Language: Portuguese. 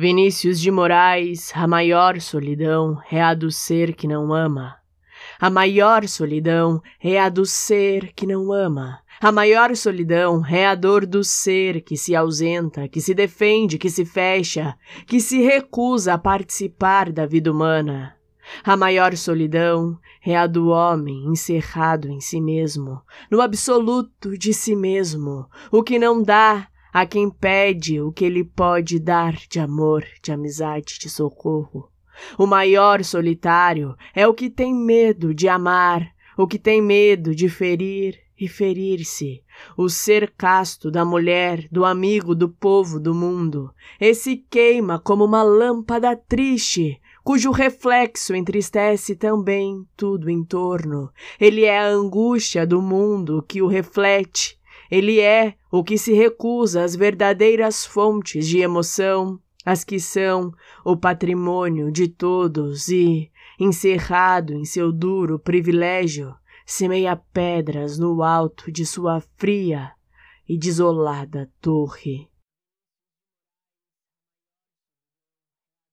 Vinícius de Moraes, a maior solidão é a do ser que não ama. A maior solidão é a do ser que não ama. A maior solidão é a dor do ser que se ausenta, que se defende, que se fecha, que se recusa a participar da vida humana. A maior solidão é a do homem encerrado em si mesmo, no absoluto de si mesmo, o que não dá a quem pede o que ele pode dar de amor, de amizade, de socorro. O maior solitário é o que tem medo de amar, o que tem medo de ferir e ferir-se, o ser casto da mulher, do amigo, do povo, do mundo. Esse queima como uma lâmpada triste, cujo reflexo entristece também tudo em torno. Ele é a angústia do mundo que o reflete. Ele é o que se recusa às verdadeiras fontes de emoção, as que são o patrimônio de todos e, encerrado em seu duro privilégio, semeia pedras no alto de sua fria e desolada torre.